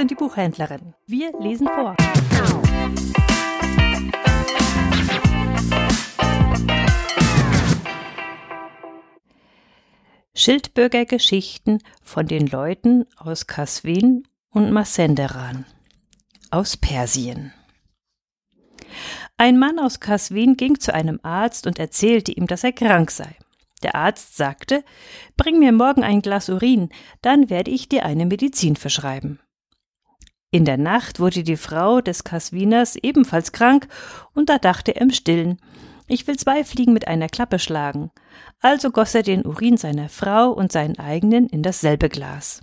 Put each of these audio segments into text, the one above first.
und die Buchhändlerin. Wir lesen vor. Schildbürgergeschichten von den Leuten aus Kasvin und Masenderan aus Persien. Ein Mann aus Kasvin ging zu einem Arzt und erzählte ihm, dass er krank sei. Der Arzt sagte, Bring mir morgen ein Glas Urin, dann werde ich dir eine Medizin verschreiben. In der Nacht wurde die Frau des Kaswiners ebenfalls krank, und da dachte er im Stillen, ich will zwei Fliegen mit einer Klappe schlagen. Also goss er den Urin seiner Frau und seinen eigenen in dasselbe Glas.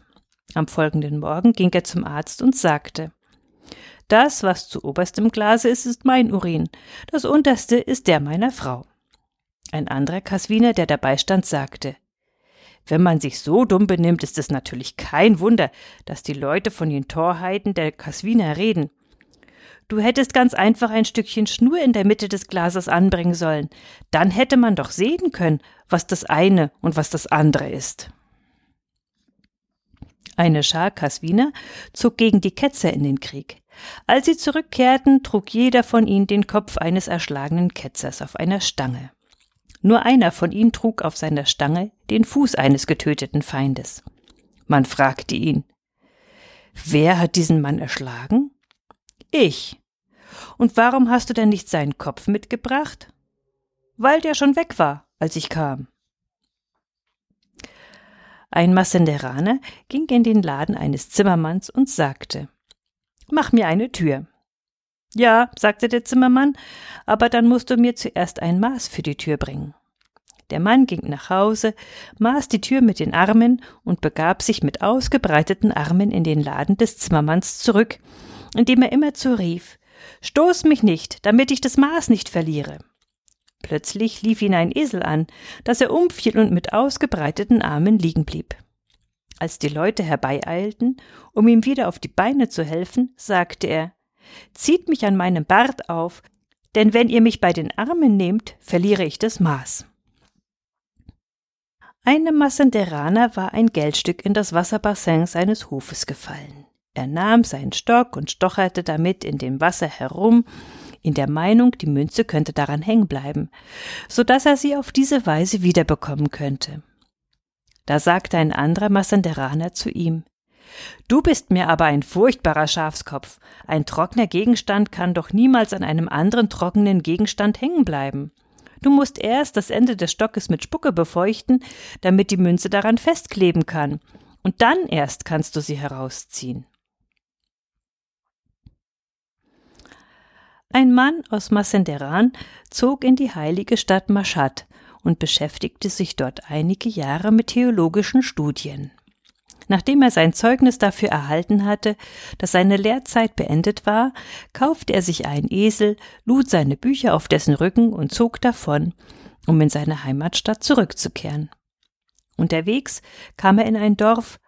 Am folgenden Morgen ging er zum Arzt und sagte Das, was zu oberst im Glase ist, ist mein Urin, das unterste ist der meiner Frau. Ein anderer Kaswiner, der dabei stand, sagte wenn man sich so dumm benimmt, ist es natürlich kein Wunder, dass die Leute von den Torheiten der Kaswiner reden. Du hättest ganz einfach ein Stückchen Schnur in der Mitte des Glases anbringen sollen. Dann hätte man doch sehen können, was das eine und was das andere ist. Eine Schar Kaswiner zog gegen die Ketzer in den Krieg. Als sie zurückkehrten, trug jeder von ihnen den Kopf eines erschlagenen Ketzers auf einer Stange. Nur einer von ihnen trug auf seiner Stange den Fuß eines getöteten Feindes. Man fragte ihn Wer hat diesen Mann erschlagen? Ich. Und warum hast du denn nicht seinen Kopf mitgebracht? Weil der schon weg war, als ich kam. Ein Massenderaner ging in den Laden eines Zimmermanns und sagte Mach mir eine Tür. Ja, sagte der Zimmermann, aber dann musst du mir zuerst ein Maß für die Tür bringen. Der Mann ging nach Hause, maß die Tür mit den Armen und begab sich mit ausgebreiteten Armen in den Laden des Zimmermanns zurück, indem er immerzu rief Stoß mich nicht, damit ich das Maß nicht verliere. Plötzlich lief ihn ein Esel an, dass er umfiel und mit ausgebreiteten Armen liegen blieb. Als die Leute herbeieilten, um ihm wieder auf die Beine zu helfen, sagte er Zieht mich an meinem Bart auf, denn wenn ihr mich bei den Armen nehmt, verliere ich das Maß. Einem Massenderaner war ein Geldstück in das Wasserbassin seines Hofes gefallen. Er nahm seinen Stock und stocherte damit in dem Wasser herum, in der Meinung, die Münze könnte daran hängen bleiben, so dass er sie auf diese Weise wiederbekommen könnte. Da sagte ein anderer Massenderaner zu ihm Du bist mir aber ein furchtbarer Schafskopf. Ein trockener Gegenstand kann doch niemals an einem anderen trockenen Gegenstand hängen bleiben. Du musst erst das Ende des Stockes mit Spucke befeuchten, damit die Münze daran festkleben kann, und dann erst kannst du sie herausziehen. Ein Mann aus Massenderan zog in die heilige Stadt Mashhad und beschäftigte sich dort einige Jahre mit theologischen Studien. Nachdem er sein Zeugnis dafür erhalten hatte, dass seine Lehrzeit beendet war, kaufte er sich einen Esel, lud seine Bücher auf dessen Rücken und zog davon, um in seine Heimatstadt zurückzukehren. Unterwegs kam er in ein Dorf,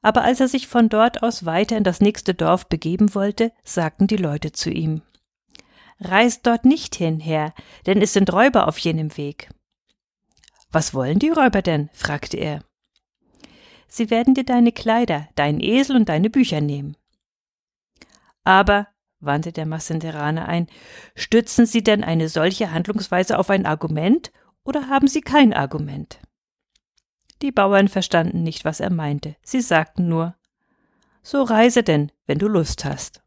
aber als er sich von dort aus weiter in das nächste Dorf begeben wollte, sagten die Leute zu ihm Reist dort nicht hin, Herr, denn es sind Räuber auf jenem Weg. Was wollen die Räuber denn? fragte er. Sie werden dir deine Kleider, deinen Esel und deine Bücher nehmen. Aber, wandte der Massenderaner ein, stützen Sie denn eine solche Handlungsweise auf ein Argument oder haben Sie kein Argument? Die Bauern verstanden nicht, was er meinte. Sie sagten nur, so reise denn, wenn du Lust hast.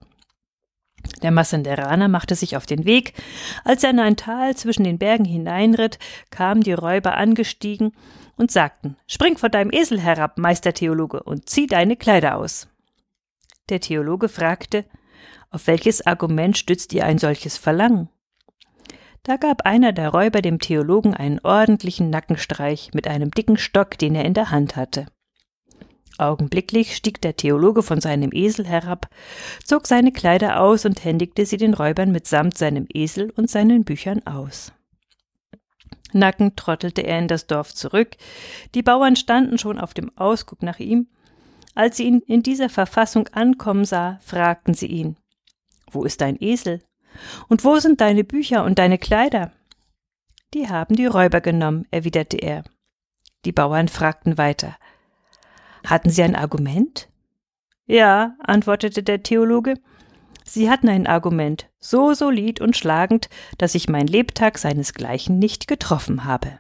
Der Massenderaner machte sich auf den Weg. Als er in ein Tal zwischen den Bergen hineinritt, kamen die Räuber angestiegen und sagten Spring von deinem Esel herab, Meister Theologe, und zieh deine Kleider aus. Der Theologe fragte Auf welches Argument stützt ihr ein solches Verlangen? Da gab einer der Räuber dem Theologen einen ordentlichen Nackenstreich mit einem dicken Stock, den er in der Hand hatte. Augenblicklich stieg der Theologe von seinem Esel herab, zog seine Kleider aus und händigte sie den Räubern mitsamt seinem Esel und seinen Büchern aus. Nackend trottelte er in das Dorf zurück. Die Bauern standen schon auf dem Ausguck nach ihm. Als sie ihn in dieser Verfassung ankommen sah, fragten sie ihn Wo ist dein Esel? Und wo sind deine Bücher und deine Kleider? Die haben die Räuber genommen, erwiderte er. Die Bauern fragten weiter Hatten sie ein Argument? Ja, antwortete der Theologe, Sie hatten ein Argument, so solid und schlagend, dass ich mein Lebtag seinesgleichen nicht getroffen habe.